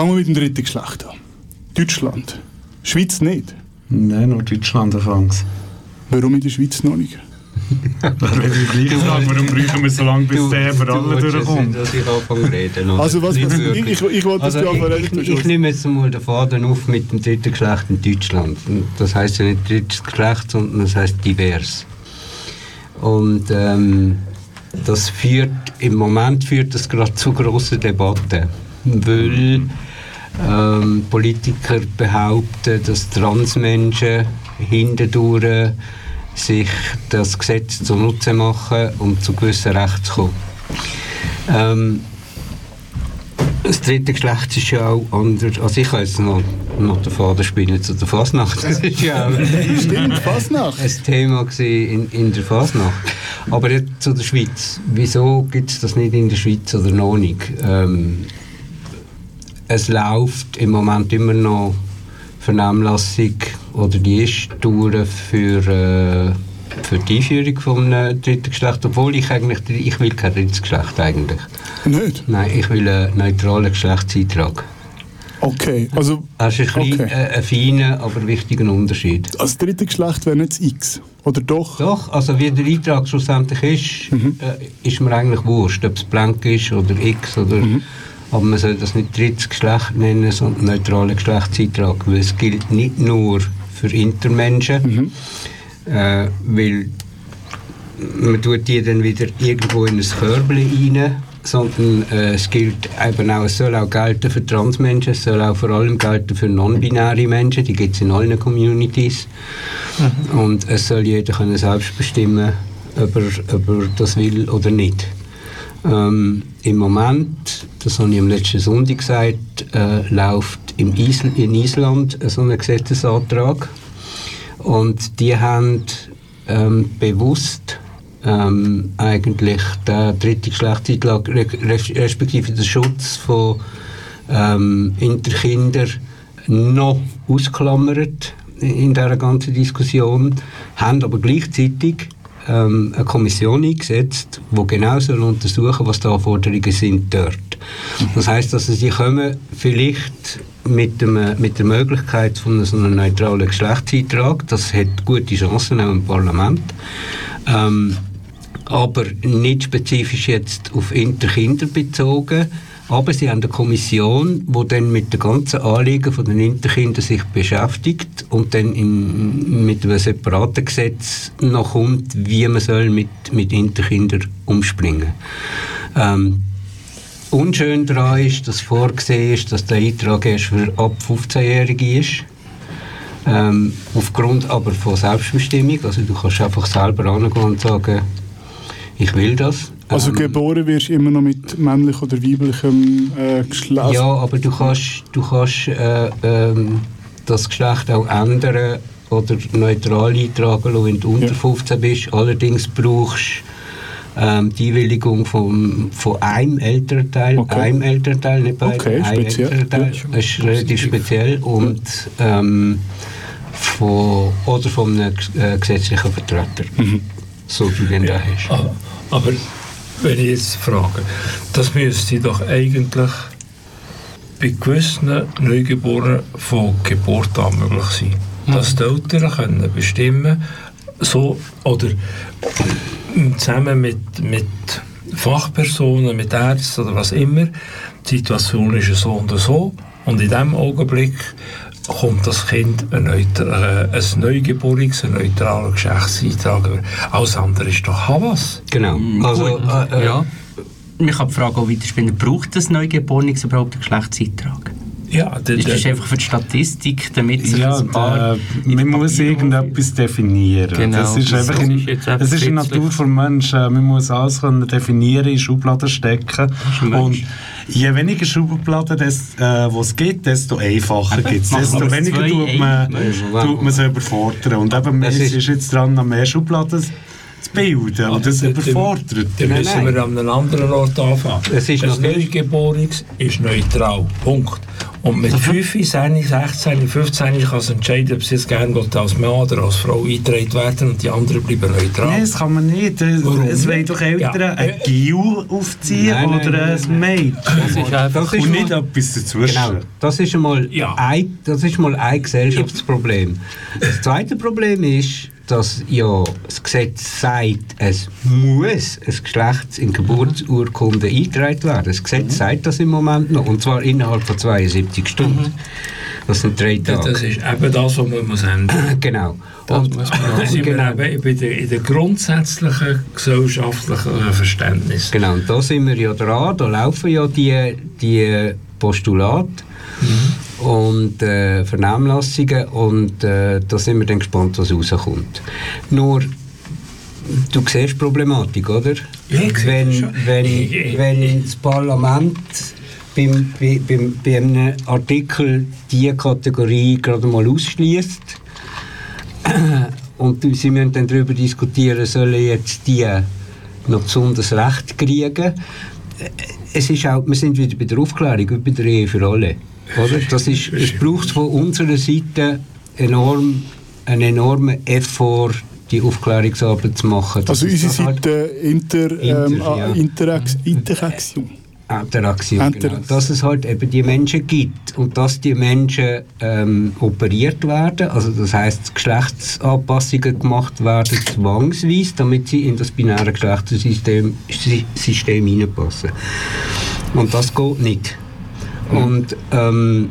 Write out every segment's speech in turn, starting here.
Fangen wir mit dem dritten Geschlecht an. Deutschland. Schweiz nicht. Nein, nur Deutschland anfangs. Warum in der Schweiz noch nicht? Warum brauchen wir so lange, bis der für alle durchkommt? dass ich anfange reden. oder? Also was, ich, ich, ich wollte das Also ich, ich, ich nehme jetzt mal den Faden auf mit dem dritten Geschlecht in Deutschland. Das heißt ja nicht drittes Geschlecht, sondern das heißt divers. Und ähm, das führt, im Moment führt das gerade zu grossen Debatten, weil ähm, Politiker behaupten, dass Transmenschen hindurch sich das Gesetz zunutze machen, um zu gewissen Rechten zu kommen. Ähm, das dritte Geschlecht ist ja auch anders. Also ich kann jetzt noch, noch den Faden spielen zu der Fasnacht. Das ist ja auch Stimmt, Fasnacht. ein Thema in, in der Fasnacht. Aber jetzt zu der Schweiz. Wieso gibt es das nicht in der Schweiz oder noch nicht? Ähm, es läuft im Moment immer noch Vernehmlassung oder die ist durch für, äh, für die Einführung von einem dritten Geschlecht, obwohl ich eigentlich, ich will kein drittes Geschlecht eigentlich. Nicht? Nein, ich will einen neutralen Geschlechtseintrag. Okay, also Das ist ein, Okay. äh, ein feiner, aber wichtiger Unterschied. als dritte Geschlecht wäre nicht das X. Oder doch? Doch, also wie der Eintrag schlussendlich ist, äh, ist mir eigentlich wurscht, ob es blank ist oder X oder... Aber man soll das nicht drittes Geschlecht nennen, sondern neutraler Geschlechtseintrag, weil es gilt nicht nur für Intermenschen, äh, weil man tut die dann wieder irgendwo in ein Körbchen rein, sondern äh, es gilt eben auch, es soll auch gelten für Transmenschen, es soll auch vor allem gelten für non-binäre Menschen, die gibt es in allen Communities. Und es soll jeder können selbst bestimmen, ob er, ob er das will oder nicht. Ähm, Im Moment, das habe ich am letzten Sonntag gesagt, äh, läuft im Isl in Island so ein Gesetzesantrag. Und die haben ähm, bewusst ähm, eigentlich den dritten res- respektive den Schutz von ähm, Interkinder noch ausklammert in dieser ganzen Diskussion, haben aber gleichzeitig ähm, eine Kommission eingesetzt, die genau soll untersuchen was die Anforderungen sind dort. Das heißt, dass sie kommen vielleicht mit, dem, mit der Möglichkeit von so einem neutralen Geschlechtseintrag, das hat gute Chancen auch im Parlament, ähm, aber nicht spezifisch jetzt auf Interkinder bezogen. Aber sie haben eine Kommission, die dann mit den ganzen Anliegen von den Interkindern sich beschäftigt und dann in, mit einem separaten Gesetz noch kommt, wie man soll mit, mit Interkindern umspringen ähm, Unschön daran ist, dass vorgesehen ist, dass der Eintrag erst für ab 15-Jährige ist. Ähm, aufgrund aber von Selbstbestimmung. Also du kannst einfach selber angehen und sagen, ich will das. Also Ähm, geboren wirst du immer noch mit männlich oder weiblichem äh, Geschlecht. Ja, aber du kannst, du kannst äh, ähm, das Geschlecht auch ändern oder neutral eintragen lassen, wenn du unter Ja. 15 bist. Allerdings brauchst du ähm, die Einwilligung vom, von einem Elternteil, Okay. einem Elternteil, nicht beiden, Okay, einem speziell. Elternteil. Das ist relativ speziell und ähm, von, oder von einem äh, gesetzlichen Vertreter, Mhm. so wie du den da hast. Aber wenn ich jetzt frage, das müsste doch eigentlich bei gewissen Neugeborenen von Geburt an möglich sein. Dass die Eltern können bestimmen so oder zusammen mit, mit Fachpersonen, mit Ärzten oder was immer, die Situation ist so und so und in diesem Augenblick kommt das Kind ein, neutra- äh, ein Neugeborenes, ein neutraler Geschlechtseintrag. Alles andere ist doch Havas. Genau. Also, äh, äh, ja. Ich habe die Frage auch weiterspinnen, braucht das Neugeborenes überhaupt einen Geschlechtseintrag? Ja, der, Ist das einfach für die Statistik, damit sich Ja, ein paar... äh, man muss irgendetwas definieren. Genau, das ist das einfach ist in, jetzt einfach es ist in der kitzlig. Natur des Menschen. Man muss alles können definieren, in Schubladen stecken. Und. Je weniger Schubladen des, äh, es gibt, desto einfacher gibt es. Desto weniger tut man, tut man sie überfordern. Und eben, Das es ist- ist jetzt dran, noch mehr Schubladen zu bilden. Und das überfordert. Dann müssen wir an einem anderen Ort anfangen. Es ist noch- Neugeborenes ist neutral. Punkt. Und mit 5, 10, 16, 15 kann es entscheiden, ob sie jetzt gerne als Mann oder als Frau eingetragen werden und die anderen bleiben neutral. Nein, das kann man nicht. Warum es wollen doch Eltern Ja. ein Gil aufziehen Nein, nein, oder nein, ein Mädchen. Das ist einfach... Das ist Und nicht mal- etwas dazwischen. Genau, das ist einmal, Ja. ein, das ist mal ein Gesellschaftsproblem. Das zweite Problem ist, dass ja das Gesetz sagt, es muss ein Geschlechts- in Geburtsurkunde eingetragen werden. Das Gesetz sagt das im Moment noch, und zwar innerhalb von 72 Stunden. Das sind drei Das Tage. ist eben das, was man muss ändern Genau. Das Und, muss man Da sind genau. wir eben bei der, in der grundsätzlichen gesellschaftlichen Verständnis. Genau, und da sind wir ja dran, da laufen ja die, die Postulate und äh, Vernehmlassungen und äh, da sind wir dann gespannt, was rauskommt. Nur, du siehst die Problematik, oder? Ja, ich wenn, schon. wenn, Ich- wenn das Parlament beim, bei, beim, bei einem Artikel diese Kategorie gerade mal ausschließt und sie müssen dann darüber diskutieren, sollen jetzt die noch besonders Recht kriegen. Es ist auch, wir sind wieder bei der Aufklärung, bei der Ehe für alle. Oder? Das ist, es braucht von unserer Seite enorm, einen enormen Effort, die Aufklärungsarbeit zu machen. Also Das ist unsere halt- Seite Inter, ähm, Inter, ja. ah, Interax, Interaktion. Interaktion, Interaktion. genau. Dass es halt eben die Menschen gibt und dass die Menschen ähm, operiert werden, also das heißt Geschlechtsanpassungen gemacht werden zwangsweise, damit sie in das binäre Geschlechtersystem Sy- System hineinpassen. Und das geht nicht. Und ähm,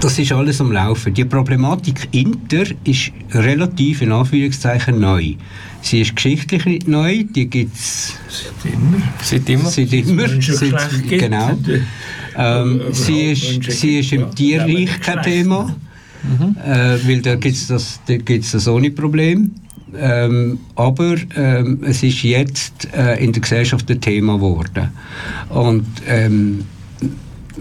das ist alles am Laufen. Die Problematik Inter ist relativ in Anführungszeichen neu. Sie ist geschichtlich nicht neu, die gibt es Immer. Seit immer. Seit immer. Seit, gibt. genau. Ähm, sie, ist, sie ist im. Tierreich kein Thema, äh, weil da gibt es das, da gibt's das ohne Problem. Ähm, aber ähm, es ist jetzt äh, in der Gesellschaft ein Thema geworden. Und ähm,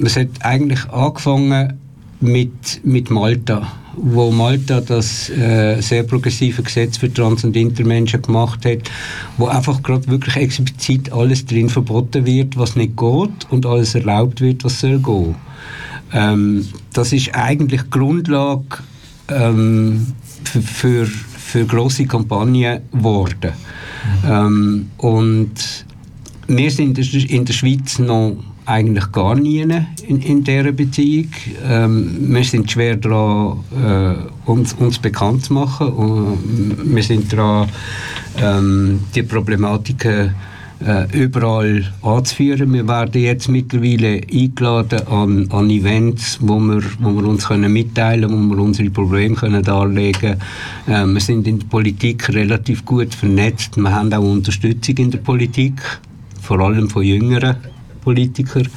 es hat eigentlich angefangen mit, mit Malta, wo Malta das äh, sehr progressive Gesetz für Trans- und Intermenschen gemacht hat, wo einfach gerade wirklich explizit alles drin verboten wird, was nicht geht und alles erlaubt wird, was soll gehen. Ähm, das ist eigentlich Grundlage ähm, für, für, für grosse Kampagnen geworden. Ähm, und wir sind in der Schweiz noch eigentlich gar nie in, in dieser Beziehung. Ähm, wir sind schwer daran, äh, uns, uns bekannt zu machen. Und wir sind daran, ähm, die Problematiken äh, überall anzuführen. Wir werden jetzt mittlerweile eingeladen an, an Events, wo wir, wo wir uns können mitteilen können, wo wir unsere Probleme können darlegen können. Äh, wir sind in der Politik relativ gut vernetzt. Wir haben auch Unterstützung in der Politik, vor allem von jüngeren Politikern,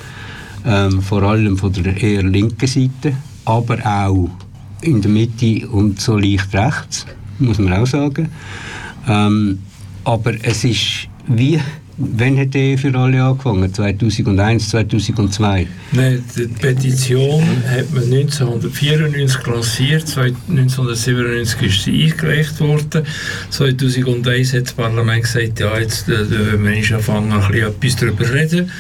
ähm, vor allem von der eher linken Seite, aber auch in der Mitte und so leicht rechts, muss man auch sagen. Ähm, aber es ist wie, wann hat die für alle angefangen? 2001, 2002? Nein, die Petition hat man 1994 lanciert, 1997 ist sie eingereicht worden. 2001 hat das Parlament gesagt, ja, jetzt äh, wollen wir nicht anfangen, ein bisschen etwas darüber reden.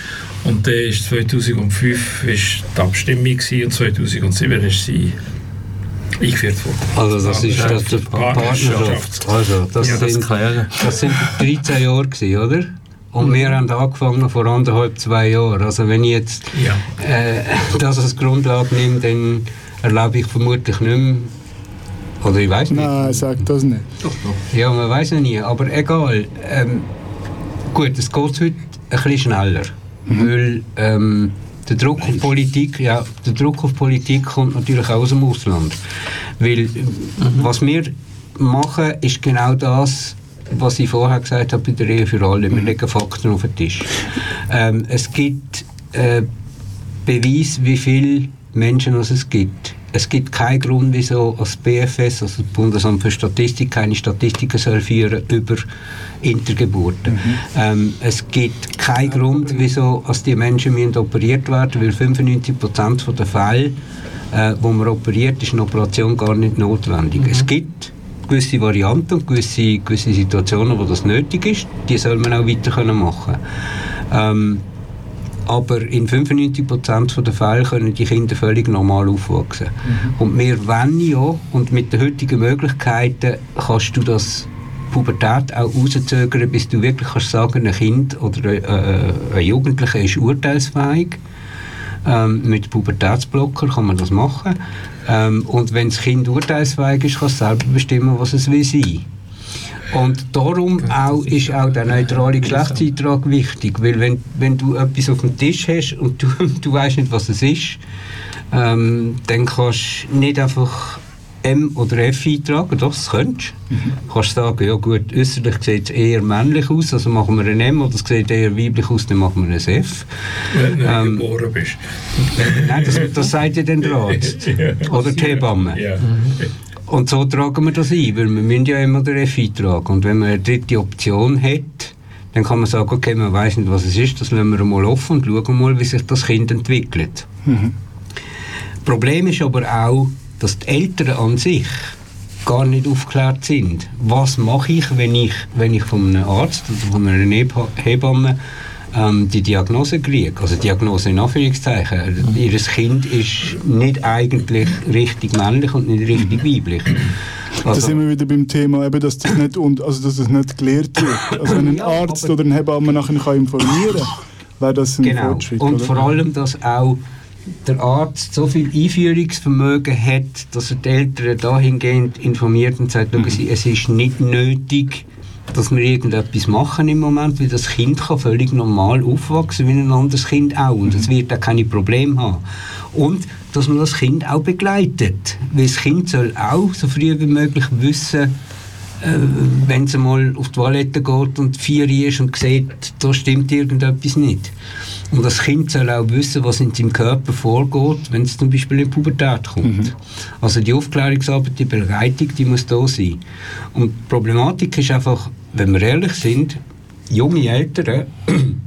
Und dann ist 2005 ist die Abstimmung und 2007 ist sie eingeführt worden. Also das ist das Partnerschaft. Also das, Ja, das sind, das sind 13 Jahre gewesen, oder? Und wir haben angefangen vor anderthalb, zwei Jahren. Also wenn ich jetzt Ja. äh, das als Grundlage nehme, dann erlaube ich vermutlich nicht mehr, oder ich weiß nicht. Nein, sag das nicht. Ja, man weiß ja nie, aber egal. Ähm, gut, es geht heute ein bisschen schneller, weil ähm, der Druck auf Politik, ja, der Druck auf Politik kommt natürlich auch aus dem Ausland, weil ähm, was wir machen, ist genau das, was ich vorher gesagt habe bei der Ehe für alle. Wir legen Fakten auf den Tisch. Ähm, es gibt äh, Beweis, wie viele Menschen es gibt. Es gibt keinen Grund, wieso das BFS, also das Bundesamt für Statistik, keine Statistiken soll führen über Intergeburten. Ähm, es gibt keinen Grund, wieso als die Menschen müssen operiert werden weil 95% der Fälle, äh, wo man operiert, ist eine Operation gar nicht notwendig. Es gibt gewisse Varianten und gewisse, gewisse Situationen, wo das nötig ist, die soll man auch weiter können machen ähm, aber in 95% der Fälle können die Kinder völlig normal aufwachsen. Mhm. Und wir wollen ja, und mit den heutigen Möglichkeiten kannst du das Pubertät auch rauszögern, bis du wirklich kannst sagen, ein Kind oder äh, ein Jugendlicher ist urteilsfähig. Ähm, mit Pubertätsblocker kann man das machen. Ähm, und wenn das Kind urteilsfähig ist, kann es selber bestimmen, was es will sein. Und darum auch, ist auch der neutrale Geschlechtseintrag wichtig, weil wenn, wenn du etwas auf dem Tisch hast und du, du weißt nicht, was es ist, ähm, dann kannst du nicht einfach M oder F eintragen, doch, das könntest du. Mhm. Du kannst sagen, ja gut, äußerlich sieht es eher männlich aus, also machen wir ein M, oder es sieht eher weiblich aus, dann machen wir ein F. Wenn du ähm, geboren bist. Nein, das, das sagt ja dann der Arzt. oder die Hebamme. Ja. Und so tragen wir das ein, weil wir müssen ja immer den F eintragen. Und wenn man eine dritte Option hat, dann kann man sagen, okay, man weiß nicht, was es ist, das lassen wir mal offen und schauen mal, wie sich das Kind entwickelt. Mhm. Problem ist aber auch, dass die Eltern an sich gar nicht aufgeklärt sind. Was mache ich, wenn ich, wenn ich von einem Arzt oder von einer Hebamme ähm, die Diagnose kriege? Also Diagnose in Anführungszeichen. Mhm. Ihr Kind ist nicht eigentlich richtig männlich und nicht richtig weiblich. Also, da sind wir wieder beim Thema, eben, dass, das nicht, und, also, dass das nicht gelehrt wird. Also wenn ein ja, Arzt oder ein Hebamme nachher kann informieren kann, wäre das ein genau. Fortschritt. Und oder? vor allem, dass auch der Arzt so viel Einführungsvermögen hat, dass er die Eltern dahingehend informiert und sagt, mhm. Es ist nicht nötig, dass wir irgendetwas machen im Moment, weil das Kind kann völlig normal aufwachsen wie ein anderes Kind auch und es wird auch keine Probleme haben. Und dass man das Kind auch begleitet, weil das Kind soll auch so früh wie möglich wissen, äh, wenn es mal auf die Toilette geht und vier ist und sieht, da stimmt irgendetwas nicht. Und das Kind soll auch wissen, was in seinem Körper vorgeht, wenn es zum Beispiel in die Pubertät kommt. Mhm. Also die Aufklärungsarbeit, die Begleitung, die muss da sein. Und die Problematik ist einfach, wenn wir ehrlich sind, junge Eltern,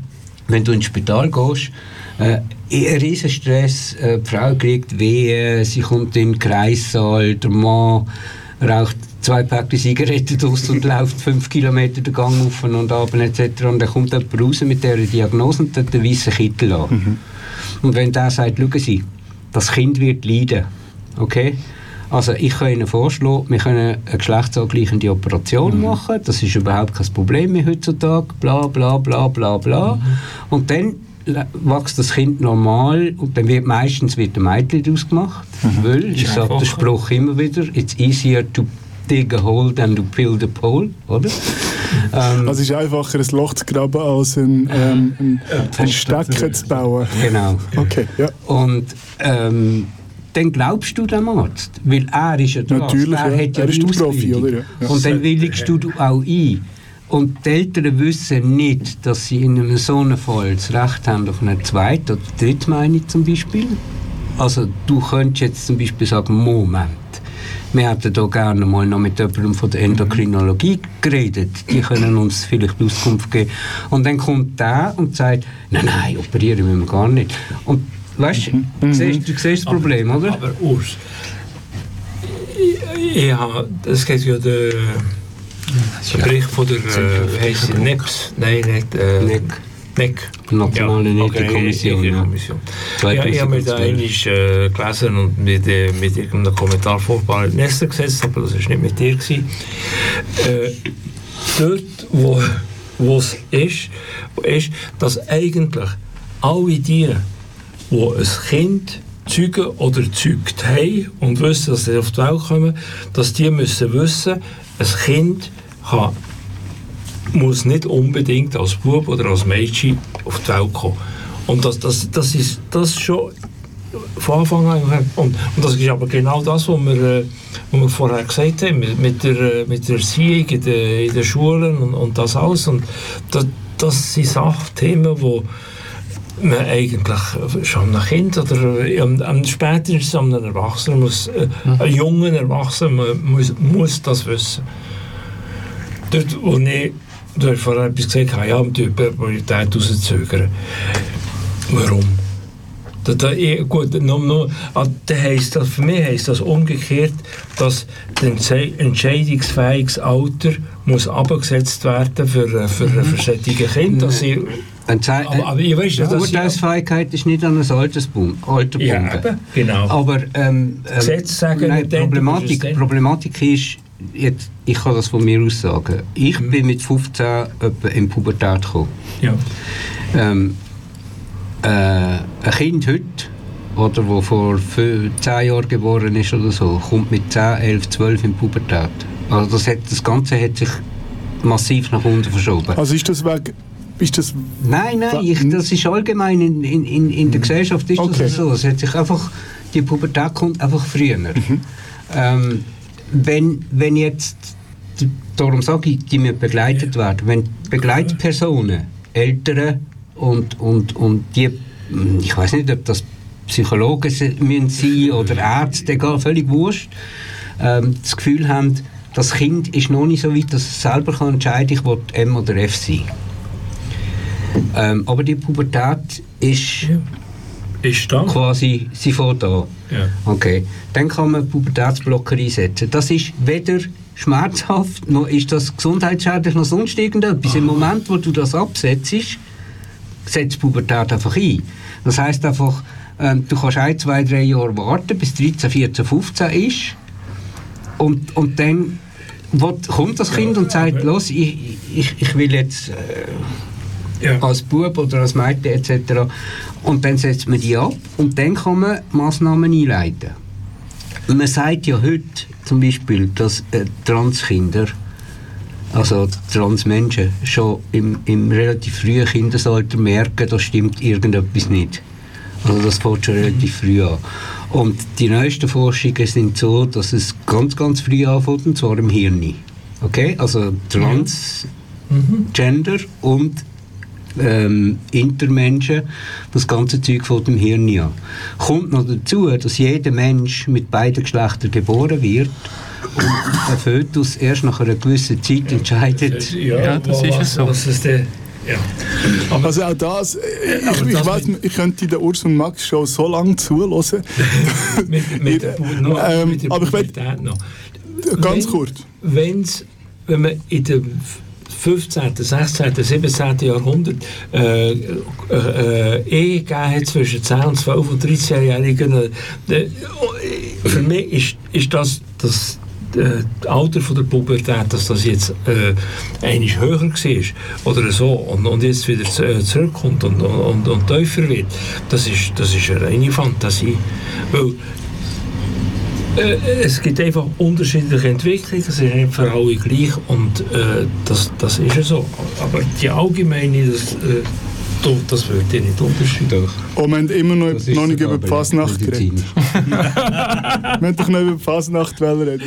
wenn du ins Spital gehst, äh, ein riesen Stress, äh, die Frau kriegt Wehen, sie kommt in den Kreissaal, der Mann raucht zwei Päckchen Zigaretten aus und läuft fünf Kilometer den Gang auf und ab etc. Und dann kommt jemand raus mit dieser Diagnose und hat einen weißen Kittel an. Mhm. Und wenn der sagt, schauen Sie, das Kind wird leiden, okay? Also ich kann Ihnen vorschlagen, wir können eine geschlechtsangleichende Operation mhm. machen, das ist überhaupt kein Problem mehr heutzutage, bla bla bla bla bla. Mhm. Und dann wächst das Kind normal und dann wird meistens wird ein Mädchen daraus gemacht, mhm. weil, ich sage den Spruch immer wieder, it's easier to dig a hole than to build a pole, oder? ähm, also es ist einfacher, ein Loch zu graben, als ein, ähm, ein, ein Stecken zu bauen. Genau. Okay, ja. Und ähm, dann glaubst du dem Arzt, weil er ist ja der Natürlich, er, ja. hat ja er ist der Profi, oder? Ja. Und dann willigst du auch ein. Und die Eltern wissen nicht, dass sie in einem so einem Fall das Recht haben auf eine zweite oder dritte Meinung zum Beispiel. Also du könntest jetzt zum Beispiel sagen, Moment, wir hätten hier gerne mal noch mit jemandem von der Endokrinologie geredet. Die können uns vielleicht Auskunft geben. Und dann kommt der und sagt, nein, nein, operieren müssen wir gar nicht. Und weißt mhm. du, siehst, du siehst das Problem, aber, oder? Aber Urs, ja, es geht ja der, der Bericht von der, äh, wie heisst sie, NEPS? Nein, nicht, äh. NEC. Nationale ja, okay, Kommission. Ja. Ja, ich habe mir da einmal äh, gelesen und mit, äh, mit irgendeinem Kommentar vorbei Nester gesetzt, aber das war nicht mit dir. Gewesen. Äh, dort, wo wo es ist, ist, dass eigentlich alle die, die ein Kind zeugen oder zeugt haben und wissen, dass sie auf die Welt kommen, dass die müssen wissen, ein Kind kann muss nicht unbedingt als Bub oder als Mädchen auf die Welt kommen. Und das, das, das ist das schon von Anfang an. Und, und das ist aber genau das, was wir, äh, was wir vorher gesagt haben, mit, mit der, äh, mit der Erziehung in, in den Schulen und, und das alles. Und das, das sind Sachthemen, die man eigentlich schon ein Kind oder am, am spätestens einem Erwachsenen muss, äh, mhm. ein jungen Erwachsenen muss, muss das wissen. Dort, wo ich Du hast vorher etwas gesagt, ja, um die Priorität rauszuzögern. Warum? Da, da, gut, noch, noch, ah, da heisst das, für mich heisst das umgekehrt, dass das entscheidungsfähiges Alter muss abgesetzt werden für, für, mhm. für solche Kinder, dass sie Zei- Aber- aber eine dass sie- Urteilsfähigkeit ist nicht an ein altes Alter Ja, eben, genau. Aber ähm, ähm, Gesetze sagen nein, Problematik. Problematik ist, jetzt, ich kann das von mir aus sagen, ich Mhm. bin mit 15 etwa in Pubertät gekommen. Ja. Ähm, äh, ein Kind heute, oder wo vor fü- 10 Jahren geboren ist oder so, kommt mit 10, 11, 12 in Pubertät. Also das, hat, das Ganze hat sich massiv nach unten verschoben. Also ist das weg. Ist das. Nein, nein, ich, das ist allgemein in, in, in, in der Gesellschaft ist Okay. das so. Es hat sich einfach, die Pubertät kommt einfach früher. Ähm, wenn, wenn jetzt, darum sage ich, die müssen begleitet werden, wenn Begleitpersonen, Eltern und, und, und die, hm, ich weiß nicht, ob das Psychologen se- müssen sein oder Ärzte, egal, völlig wurscht, ähm, das Gefühl haben, das Kind ist noch nicht so weit, dass es selber kann entscheiden kann, ich will M oder F sein. Ähm, aber die Pubertät ist Ist da. quasi, fährt an. Ja. Okay, dann kann man Pubertätsblocker einsetzen. Das ist weder schmerzhaft, noch ist das gesundheitsschädlich, noch sonst irgendetwas. Im Moment, wo du das absetzt, setzt Pubertät einfach ein. Das heißt einfach, ähm, du kannst ein, zwei, drei Jahre warten, bis 13, 14, 15 ist. Und, und dann kommt das Kind und sagt, los, ich, ich, ich will jetzt... Ja. als Bub oder als Mädchen etc. Und dann setzt man die ab und dann kann man Massnahmen einleiten. Man sagt ja heute zum Beispiel, dass äh, Transkinder, also Transmenschen, schon im, im relativ frühen Kindesalter merken, da stimmt irgendetwas nicht. Also das fängt schon relativ früh an. Und die neuesten Forschungen sind so, dass es ganz, ganz früh anfängt, und zwar im Hirn. Okay? Also Transgender und ähm, Intermenschen, das ganze Zeug von dem Hirn an. Kommt noch dazu, dass jeder Mensch mit beiden Geschlechtern geboren wird und ein Fötus erst nach einer gewissen Zeit entscheidet, Ja, das ist es so. Was ist denn? Ja. Aber Also auch das. Ich, aber ich, mit- ich könnte der Urs und Max schon so lange zuhören. mit, mit der, noch, Ähm, mit der aber ich will- Pubertät noch. Ganz Wenn- kurz. Wenn's, wenn man in dem 15., 16., 17. Jahrhundert äh, äh, äh, Ehe gegeben zwischen 10 und 12 und 13-Jährigen, äh, für mich ist, ist das das äh, Alter von der Pubertät, dass das jetzt äh, eigentlich höher war oder so und, und jetzt wieder äh, zurückkommt und, und, und tiefer wird, das ist, das ist eine reine Fantasie. Weil äh, es gibt einfach unterschiedliche Entwicklungen, es ist nicht für alle gleich und äh, das, das ist ja so. Aber die allgemeine, das, äh, das wird ja nicht unterscheiden. Und wir haben immer noch, noch nicht über die Fasnacht geredet. Wir haben doch noch über die Fasnacht reden.